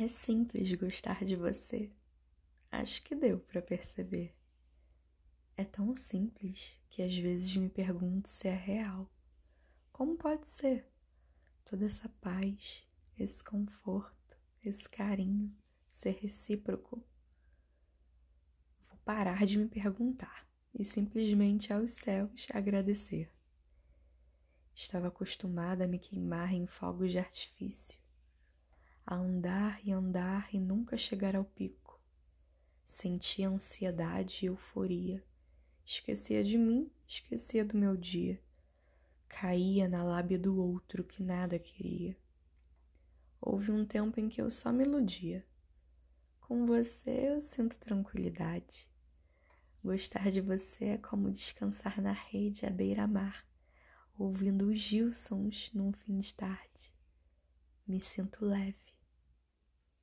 É simples gostar de você. Acho que deu para perceber. É tão simples que às vezes me pergunto se é real. Como pode ser? Toda essa paz, esse conforto, esse carinho ser recíproco. Vou parar de me perguntar e simplesmente aos céus agradecer. Estava acostumada a me queimar em fogos de artifício a andar e andar e nunca chegar ao pico. Sentia ansiedade e euforia. Esquecia de mim, esquecia do meu dia. Caía na lábia do outro que nada queria. Houve um tempo em que eu só me iludia. Com você eu sinto tranquilidade. Gostar de você é como descansar na rede à beira-mar, ouvindo os Gilsons num fim de tarde. Me sinto leve